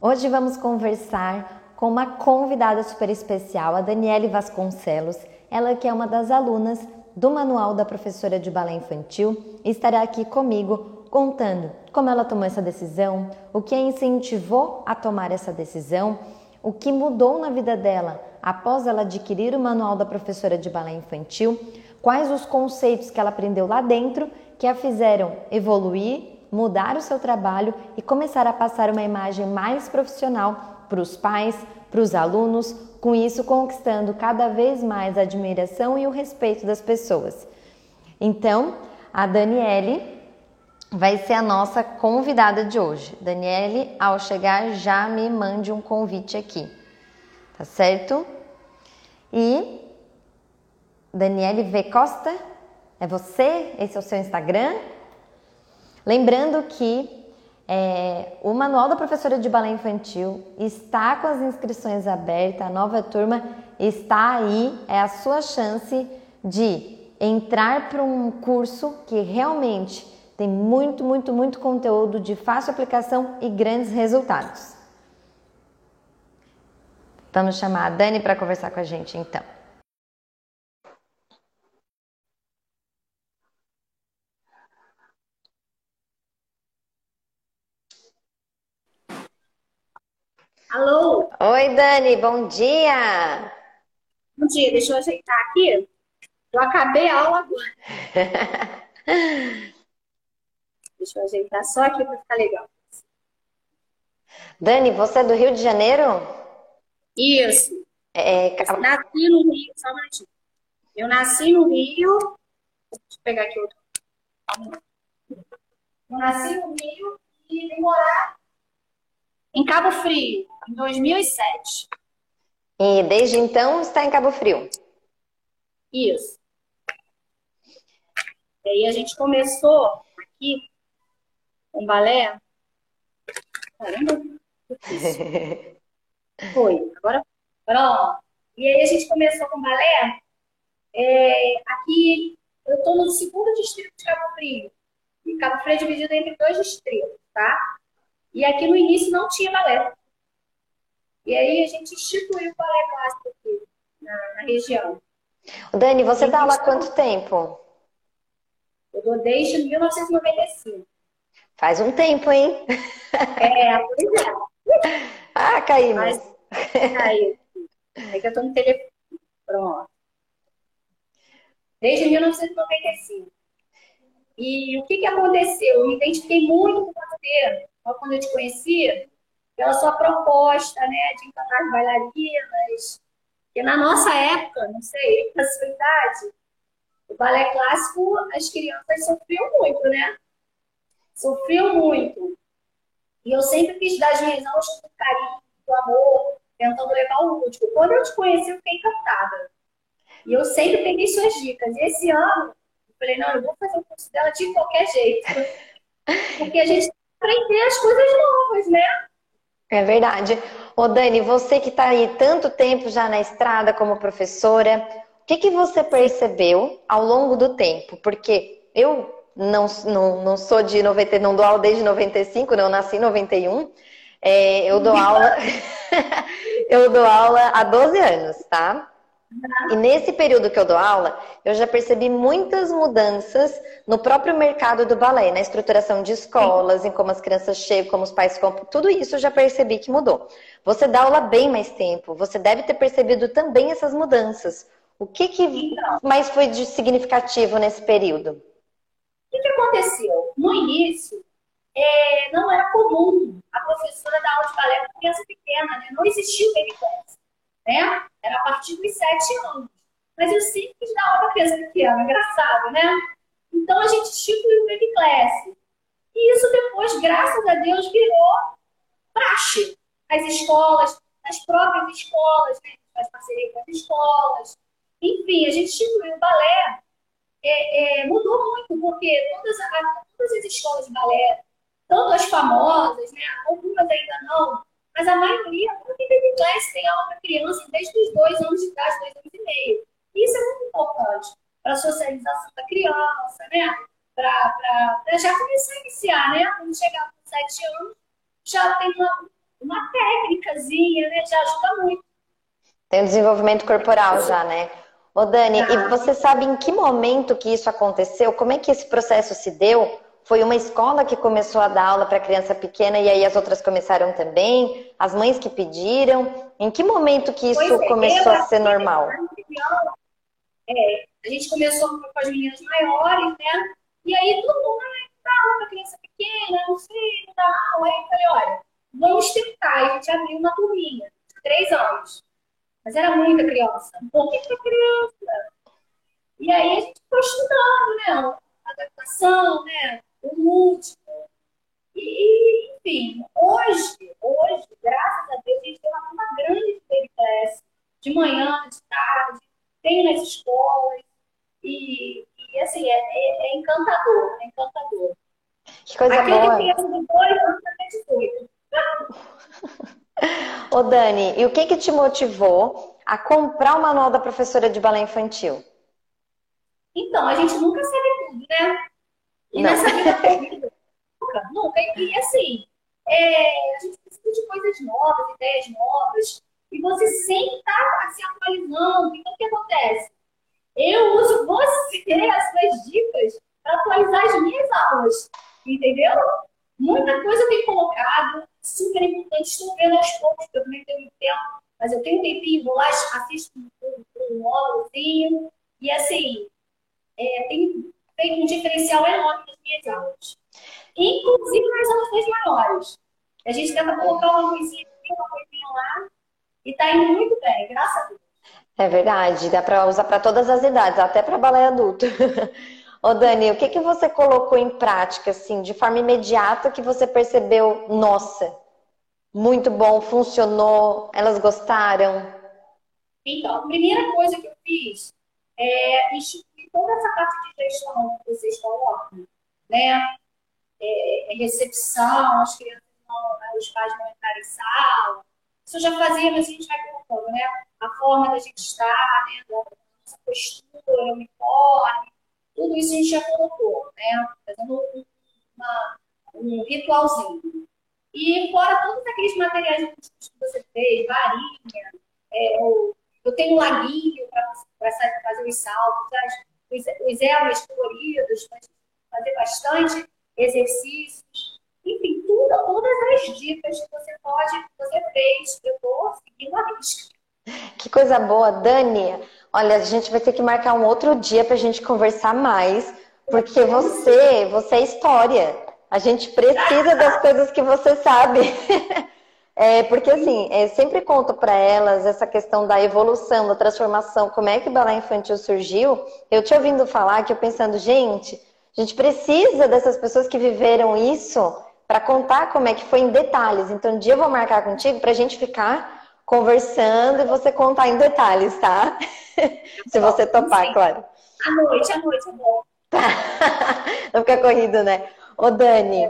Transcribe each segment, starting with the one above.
Hoje vamos conversar com uma convidada super especial, a Daniele Vasconcelos. Ela que é uma das alunas do Manual da Professora de Balé Infantil e estará aqui comigo contando como ela tomou essa decisão, o que a incentivou a tomar essa decisão, o que mudou na vida dela após ela adquirir o Manual da Professora de Balé Infantil, quais os conceitos que ela aprendeu lá dentro que a fizeram evoluir mudar o seu trabalho e começar a passar uma imagem mais profissional para os pais, para os alunos, com isso conquistando cada vez mais a admiração e o respeito das pessoas. Então, a Daniele vai ser a nossa convidada de hoje. Daniele, ao chegar, já me mande um convite aqui, tá certo? E Daniele V Costa, é você? Esse é o seu Instagram? Lembrando que é, o Manual da Professora de Balé Infantil está com as inscrições abertas, a nova turma está aí, é a sua chance de entrar para um curso que realmente tem muito, muito, muito conteúdo de fácil aplicação e grandes resultados. Vamos chamar a Dani para conversar com a gente então. Dani, bom dia! Bom dia, deixa eu ajeitar aqui. Eu acabei a aula agora. deixa eu ajeitar só aqui para ficar legal. Dani, você é do Rio de Janeiro? Isso. É, eu nasci no Rio, só um minutinho. Eu nasci no Rio. Deixa eu pegar aqui outro. Eu nasci no Rio e vim morar em Cabo Frio, em 2007. E desde então está em Cabo Frio? Isso. E aí a gente começou aqui com balé. Caramba, Foi. Agora, agora E aí a gente começou com balé. É, aqui, eu estou no segundo distrito de Cabo Frio. E Cabo Frio é dividido entre dois distritos, tá? E aqui no início não tinha balé. E aí a gente instituiu o balé clássico aqui na, na região. Dani, você dá aula há quanto tempo? Eu dou desde 1995. Faz um tempo, hein? É, pois é. Ah, caímos. Mas, caiu. É que eu tô no telefone. Pronto. Desde 1995. E o que, que aconteceu? Eu me identifiquei muito com você quando eu te conheci, pela sua proposta, né, de encantar as bailarinas. Porque na nossa época, não sei, na sua idade, o balé clássico, as crianças sofriam muito, né? Sofriam muito. E eu sempre quis dar as minhas aulas com carinho, com amor, tentando levar o lúdico. Quando eu te conheci, eu fiquei encantada. E eu sempre peguei suas dicas. E esse ano, eu falei, não, eu vou fazer o curso dela de qualquer jeito. Porque a gente aprender as coisas novas, né? É verdade. Ô Dani, você que está aí tanto tempo já na estrada como professora, o que, que você percebeu ao longo do tempo? Porque eu não, não, não sou de 90, não dou aula desde 95, não nasci em 91. É, eu dou aula eu dou aula há 12 anos, tá? E nesse período que eu dou aula, eu já percebi muitas mudanças no próprio mercado do balé, na estruturação de escolas, em como as crianças chegam, como os pais compram, tudo isso eu já percebi que mudou. Você dá aula bem mais tempo, você deve ter percebido também essas mudanças. O que, que mais foi de significativo nesse período? O que, que aconteceu? No início, é, não era comum a professora dar aula de balé para criança pequena, né? não existia o baby né? Era a partir dos sete anos. Mas eu sempre aula para criança pequena, engraçado, né? Então a gente instituiu o Baby Class. E isso depois, graças a Deus, virou praxe. As escolas, as próprias escolas, né? faz parceria com as escolas. Enfim, a gente instituiu o balé. É, é, mudou muito, porque todas, todas as escolas de balé, tanto as famosas, né? algumas ainda não, mas a maioria, não tem class, tem aula para criança desde os dois anos de idade, dois anos e meio. Isso é muito importante para a socialização da criança, né? Para já começar a iniciar, né? Quando chegar com sete anos, já tem uma, uma musculaçãozinha, né? Já ajuda muito. Tem o desenvolvimento corporal já, né? Ô Dani, tá. e você sabe em que momento que isso aconteceu? Como é que esse processo se deu? Foi uma escola que começou a dar aula para criança pequena e aí as outras começaram também? As mães que pediram? Em que momento que isso é, começou a ser normal? É, a gente começou com as meninas maiores, né? E aí todo mundo né, dá aula para criança pequena, não sei, não dá aula. Aí eu falei, olha, vamos tentar. E a gente abriu uma turminha, de três anos. Mas era muita criança, muita criança. E aí a gente foi estudando, né? Adaptação, né? O múltiplo. E, enfim, hoje, hoje, graças a Deus, a gente tem uma turma grande de PBS, de manhã, de tarde, tem nas escolas. E, e assim, é, é, é, encantador, é encantador. Que coisa Aquele boa. Aquele 18. Ô Dani, e o que que te motivou a comprar o manual da professora de balé infantil? Então, a gente nunca sabe tudo, né? E Não. nessa vida nunca, nunca. E assim, é, a gente precisa de coisas novas, ideias novas. E você sempre está se atualizando. Então, o que acontece? Eu uso você, as suas dicas, para atualizar as minhas aulas. Entendeu? Muita coisa eu tenho colocado, super importante. Estou vendo aos poucos, porque eu também tenho tempo, mas eu tenho um tempinho, vou lá, assisto um, um módulozinho. E assim, é, tem feito um diferencial enorme nas minhas aulas. Inclusive nas aulas maiores. A gente tenta colocar uma coisinha aqui, uma coisinha lá, e está indo muito bem, graças a Deus. É verdade, dá para usar para todas as idades, até para balé adulto. Ô Dani, o que, que você colocou em prática, assim, de forma imediata que você percebeu, nossa, muito bom, funcionou, elas gostaram? Então, a primeira coisa que eu fiz é toda essa parte de gestão que vocês colocam, né? É, é recepção, as crianças não, né, os pais não entrarem em sala. Isso já fazia, mas a gente vai colocando, né? A forma da gente estar, né? Da nossa postura, o uniforme, tudo isso a gente já colocou, né? Fazendo uma, um ritualzinho. E fora todos aqueles materiais que você fez, varinha, é, eu tenho um laguinho para fazer os saltos, os, os elmas coloridos, fazer bastante exercícios. Enfim, tudo, todas as dicas que você pode, que você fez, eu estou seguindo a risca. Que coisa boa, Dani. Olha, a gente vai ter que marcar um outro dia para a gente conversar mais, porque você, você é história. A gente precisa das coisas que você sabe. É, porque assim, é, sempre conto para elas essa questão da evolução, da transformação, como é que o balé infantil surgiu. Eu te ouvindo falar que eu pensando, gente, a gente precisa dessas pessoas que viveram isso para contar como é que foi em detalhes. Então, um dia eu vou marcar contigo para a gente ficar conversando e você contar em detalhes, tá? Se você topar, Sim. claro. À noite, à noite, bom. Tá. Não fica corrido, né? Ô, Dani,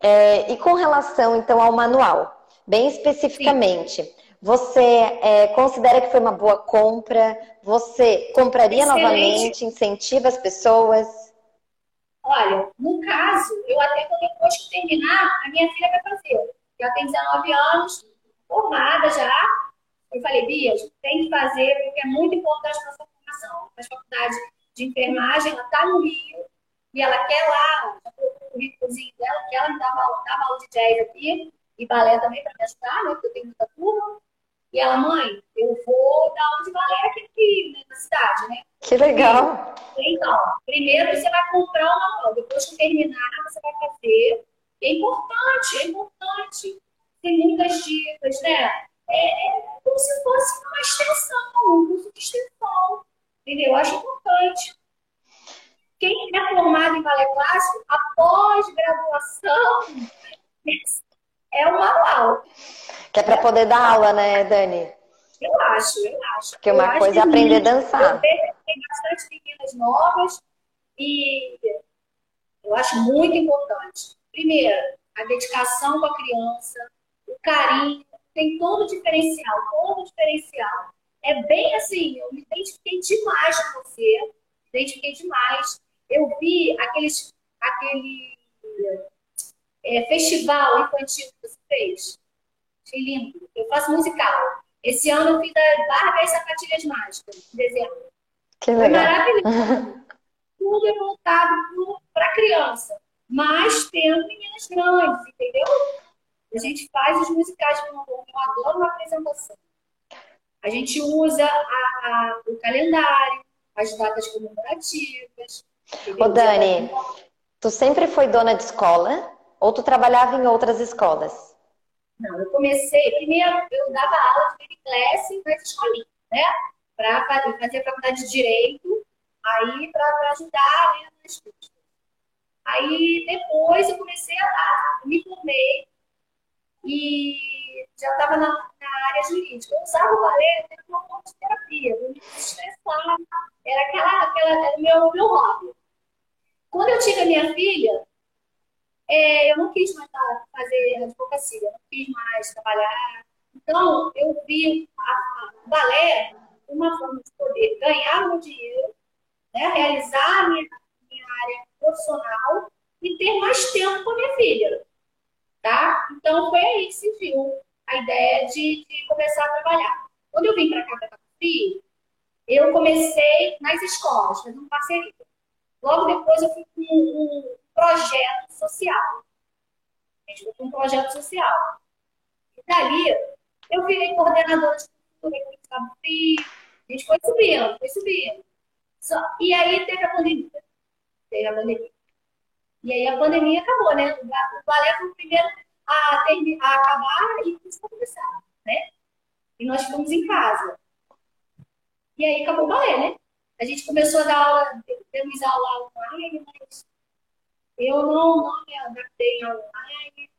é, e com relação, então, ao manual, bem especificamente, Sim. você é, considera que foi uma boa compra? Você compraria Excelente. novamente? Incentiva as pessoas? Olha, no caso, eu até depois que terminar, a minha filha vai fazer. Já tem 19 anos, formada já. Eu falei, Bia, tem que fazer, porque é muito importante para a sua formação. A faculdade de enfermagem, ela está no Rio, e ela quer lá, já colocou o currículozinho dela, que ela me dava, dava aula de jazz aqui, e balé também para me ajudar, né, porque eu tenho muita turma. E ela, mãe, eu vou dar aula de balé aqui no Rio, né, na cidade, né? Que legal! Então, primeiro você vai comprar uma manual, depois que terminar, você vai fazer. É importante, é importante tem muitas dicas, né? É, é como se fosse uma extensão, um curso de extensão, entendeu? Eu acho importante. Quem é formado em balé clássico, após graduação, é o manual. Que é para poder dar aula, né, Dani? Eu acho, eu acho. Porque uma eu coisa é aprender a dançar. Tem bastante meninas novas e eu acho muito importante. Primeiro, a dedicação com a criança, o carinho, tem todo o diferencial, todo o diferencial. É bem assim, eu me identifiquei demais com você, me identifiquei demais. Eu vi aqueles, aquele é, festival infantil que você fez. Achei lindo. Eu faço musical. Esse ano eu fiz a Barbie e Sapatilhas Mágicas, em dezembro. Que legal. Foi maravilhoso. Tudo é voltado para criança, mas tendo meninas grandes, entendeu? A gente faz os musicais com eu adoro uma apresentação. A gente usa a, a, o calendário, as datas comemorativas. Ô Dani, tu sempre foi dona de escola ou tu trabalhava em outras escolas? Não, eu comecei, primeiro eu dava aula de baby class nas escolinhas, né? Para fazer faculdade de Direito, aí para ajudar né, nas custas. Aí depois eu comecei a dar, me formei e já estava na, na, área jurídica. Eu usava o balé era uma forma de terapia, eu me estressava, era aquela, aquela era meu, meu hobby. Quando eu tive a minha filha, é, eu não quis mais fazer advocacia, não quis mais trabalhar. Então, eu vi o balé uma forma de poder ganhar meu dinheiro, né, realizar a minha, minha área profissional e ter mais tempo com a minha filha. Tá? Então, foi aí que se viu a ideia de, de começar a trabalhar. Quando eu vim para cá, para Catupi, eu comecei nas escolas, fazendo parceria. Logo depois, eu fui com um projeto social. A gente foi com um projeto social. E dali, eu virei coordenadora de cultura aqui em Catupi. A gente foi subindo, foi subindo. Só, e aí teve a pandemia. Teve a pandemia. E aí a pandemia acabou, né? O balé foi o primeiro a, ter, a acabar e isso a começar, né? E nós ficamos em casa. E aí acabou o balé, né? A gente começou a dar aula, temos aula online, mas eu não, não me adaptei online.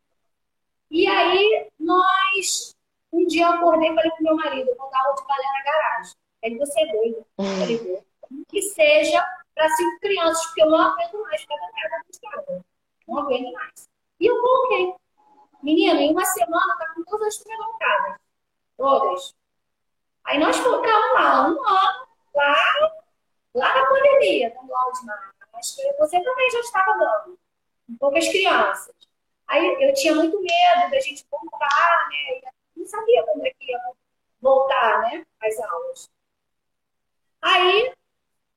E aí nós, um dia eu acordei e falei pro meu marido, vou dar aula de balé na garagem. Ele, você é doido. Falei, que seja para cinco crianças, porque eu não aguento mais trancada de casa. Não aguento mais. E eu coloquei. Menina, em uma semana tá com todas as locadas. Todas. Aí nós colocamos lá, um ano, lá, lá na pandemia, dando aula de Acho que você também já estava dando. Com poucas crianças. Aí eu tinha muito medo da gente voltar, né? Não sabia quando é que ia voltar, né? As aulas. Aí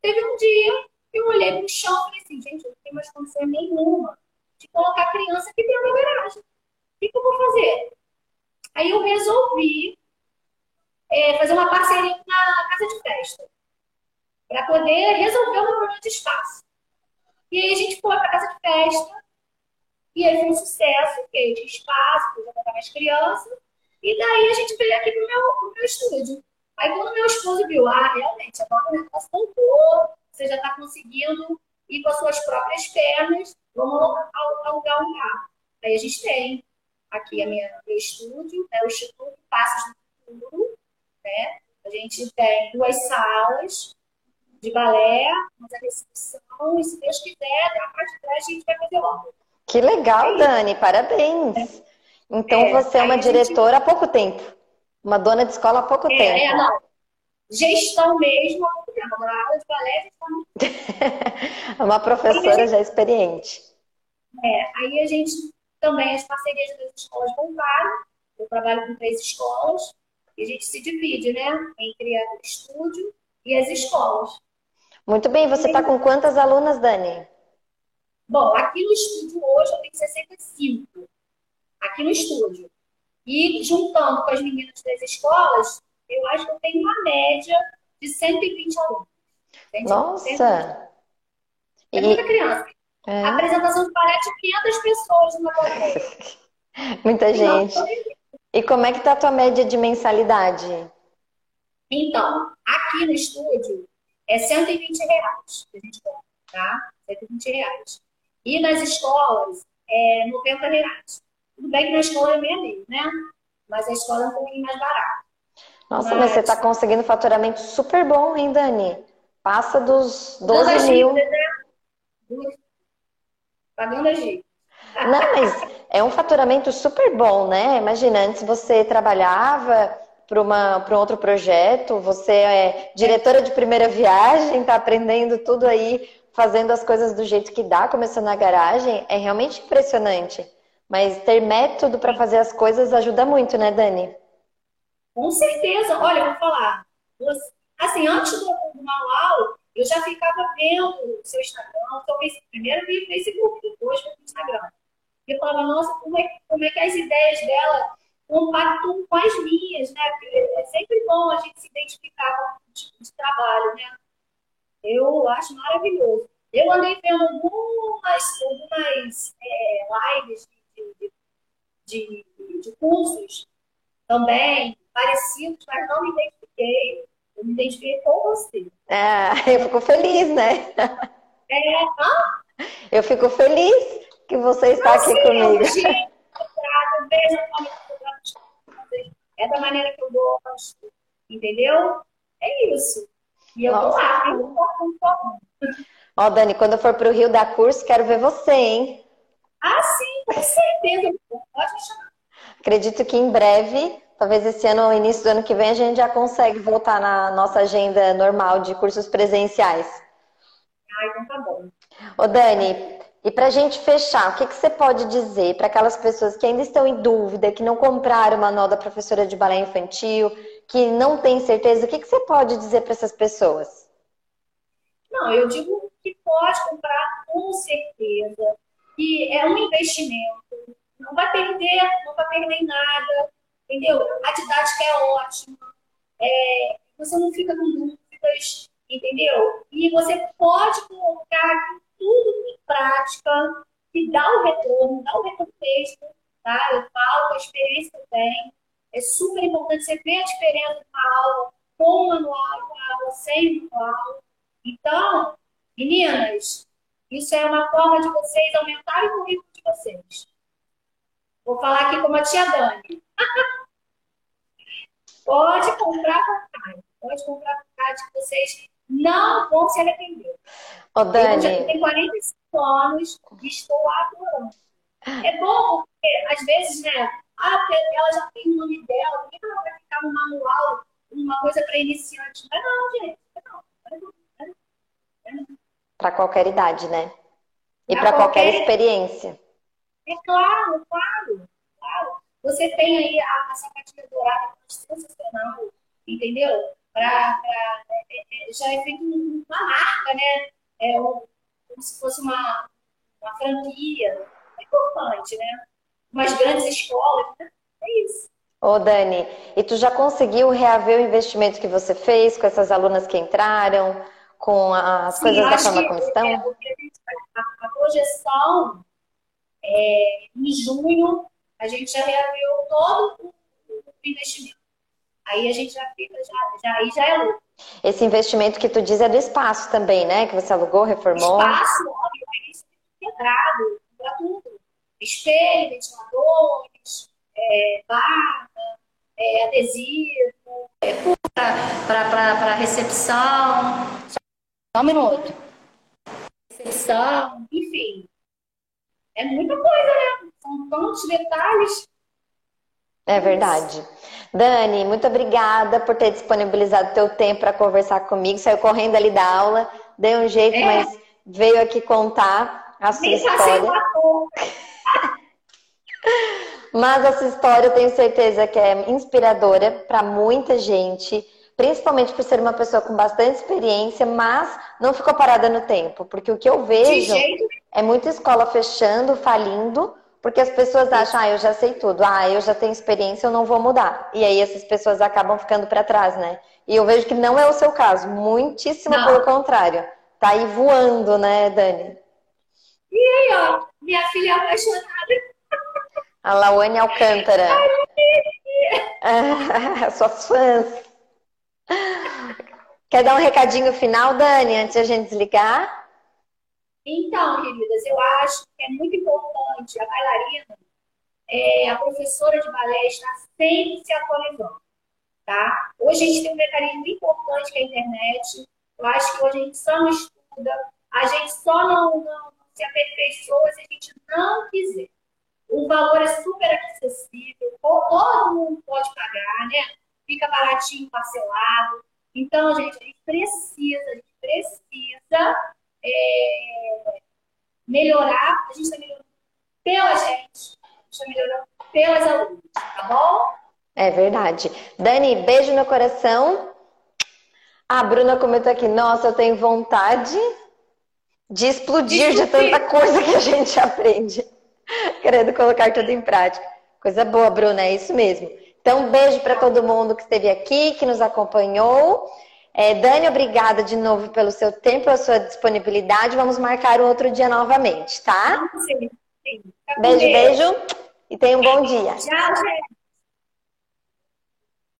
teve um dia eu olhei para o chão e falei assim, gente, eu não tenho mais condição nenhuma de colocar a criança aqui dentro da garagem. O que, que eu vou fazer? Aí eu resolvi é, fazer uma parceria com a casa de festa para poder resolver o problema de espaço. E aí a gente foi para casa de festa e aí foi um sucesso, porque tinha espaço, podia botar mais crianças. E daí a gente veio aqui para o meu, meu estúdio. Aí quando meu esposo viu, ah, realmente, agora o negócio voltou, você já está conseguindo ir com as suas próprias pernas, vamos alugar um carro. Aí a gente tem aqui a minha, meu estúdio, né, o Instituto Passos do Futuro, né? A gente tem duas salas de balé, mas a recepção, e se Deus quiser, da parte de trás a gente vai fazer logo. Que legal, Dani, parabéns. Então é, você é uma diretora gente... há pouco tempo, uma dona de escola há pouco é, tempo. É, não. Gestão mesmo tempo. Agora, aula de balé, É uma professora gente... já experiente. É, aí a gente também, as parcerias das escolas voltaram. Eu trabalho com três escolas e a gente se divide, né? Entre o estúdio e as escolas. Muito bem, você está com quantas alunas, Dani? Bom, aqui no estúdio hoje eu tenho 65. Aqui no estúdio. E juntando com as meninas das escolas, eu acho que eu tenho uma média de 120 alunos. Nossa! É muita criança. É. A apresentação de balé tinha 500 pessoas numa plateia. Muita gente. E como é que tá a tua média de mensalidade? Então, aqui no estúdio é 120 reais que a gente compra, tá? 120 reais. E nas escolas é 90 reais. Tudo bem que na escola é meio, né? Mas a escola é um pouquinho mais barata. Nossa, mas, mas você está conseguindo faturamento super bom, hein, Dani? Passa dos 12 mil. Né? Pagando a gente. Não, mas é um faturamento super bom, né? Imagina, antes você trabalhava para um outro projeto, você é diretora de primeira viagem, está aprendendo tudo aí, fazendo as coisas do jeito que dá, começando na garagem. É realmente impressionante. Mas ter método para fazer as coisas ajuda muito, né, Dani? Com certeza. Olha, eu vou falar. Assim, antes do, manual, eu já ficava vendo o seu Instagram. Talvez primeiro vi o Facebook, depois vi o Instagram. E eu falava, nossa, como é, como é que as ideias dela compactuam com as minhas, né? Porque é sempre bom a gente se identificar com o tipo de trabalho, né? Eu acho maravilhoso. Eu andei vendo algumas, algumas é, lives de, de, de, de cursos também, parecidos, mas não me identifiquei. Eu me identifiquei com você. Ah, eu fico feliz, né? É, ah? Eu fico feliz que você está aqui sim, comigo. Gente, é da maneira que eu gosto, entendeu? É isso. E eu Nossa. tô lá, eu tô Ó, Dani, quando eu for pro Rio dar curso, quero ver você, hein? Ah, sim, com certeza. Pode me chamar. Acredito que em breve, talvez esse ano ou início do ano que vem, a gente já consegue voltar na nossa agenda normal de cursos presenciais. Ah, então tá bom. Ô, Dani, e para a gente fechar, o que, que você pode dizer para aquelas pessoas que ainda estão em dúvida, que não compraram o manual da professora de balé infantil, que não têm certeza, o que, que você pode dizer para essas pessoas? Não, eu digo que pode comprar com certeza, que é um investimento, não vai perder, não vai perder nada, entendeu? A didática é ótima, é, você não fica com dúvidas, entendeu? E você pode colocar tudo em prática, que dá o retorno, dá o retorno mesmo, tá? Eu falo, a experiência que eu tenho, é super importante você ver a diferença de uma aula com manual, uma aula sem manual, então, meninas, isso é uma forma de vocês aumentarem o currículo de vocês. Vou falar aqui como a tia Dani. pode comprar vontade. Pode comprar vontade que vocês não vão se arrepender. Ô, Dani. Eu já tenho 45 anos e estou adorando. É bom porque, às vezes, né? Ah, ela já tem o nome dela, por que ela vai ficar no manual uma coisa para iniciante? Mas não, gente. Não. Para qualquer idade, né? E para qualquer... qualquer experiência. É claro, claro, claro. Você tem aí a, a sapatilha dourada sensacional, entendeu? É, é, já é feito uma marca, né? É como se fosse uma, uma franquia. É importante, né? Umas grandes escolas, né? É isso. Ô, Dani, e tu já conseguiu reaver o investimento que você fez com essas alunas que entraram? com as Sim, coisas da forma como estão? É, a, a, projeção, é, em junho, a gente já reabriu todo o investimento. Aí a gente já fica, já, já, aí já é lucro. Esse investimento que tu diz é do espaço também, né? Que você alugou, reformou? Espaço, óbvio, é integrado, para tudo. Espelho, ventiladores, é, barra, é, adesivo, é, para recepção. Só um minuto. Recepção, enfim. É muita coisa, né? São tantos detalhes. É verdade. Dani, muito obrigada por ter disponibilizado teu tempo para conversar comigo. Saiu correndo ali da aula, deu um jeito, é. mas veio aqui contar a sua Nem história. mas essa história eu tenho certeza que é inspiradora para muita gente principalmente por ser uma pessoa com bastante experiência, mas não ficou parada no tempo, porque o que eu vejo é muita escola fechando, falindo, porque as pessoas acham, ah, eu já sei tudo, ah, eu já tenho experiência, eu não vou mudar. E aí essas pessoas acabam ficando para trás, né? E eu vejo que não é o seu caso, muitíssimo não. pelo contrário. Tá aí voando, né, Dani? E aí, ó, minha filha apaixonada. A Lawane Alcântara. Ai, Suas fãs. Quer dar um recadinho final, Dani, antes de a gente desligar? Então, queridas, eu acho que é muito importante a bailarina, é, a professora de balé está sempre se atualizando, tá? Hoje a gente tem um mecanismo importante que é a internet. Eu acho que hoje a gente só não estuda, a gente só não, não se aperfeiçoa se a gente não quiser. O valor é super acessível, todo mundo pode pagar, né? fica baratinho, parcelado. Então, gente, a gente precisa, a gente precisa é, melhorar, a gente está melhorando pela gente, está melhorando pelas alunas, tá bom? É verdade. Dani, beijo no coração. A Bruna comentou aqui, nossa, eu tenho vontade de explodir de, de tanta coisa que a gente aprende. Querendo colocar tudo em prática. Coisa boa, Bruna, é isso mesmo. Então, beijo para todo mundo que esteve aqui, que nos acompanhou. É, Dani, obrigada de novo pelo seu tempo, pela sua disponibilidade. Vamos marcar um outro dia novamente, tá? Sim, sim. Beijo, beijo e tenha um bom dia. Tchau, gente.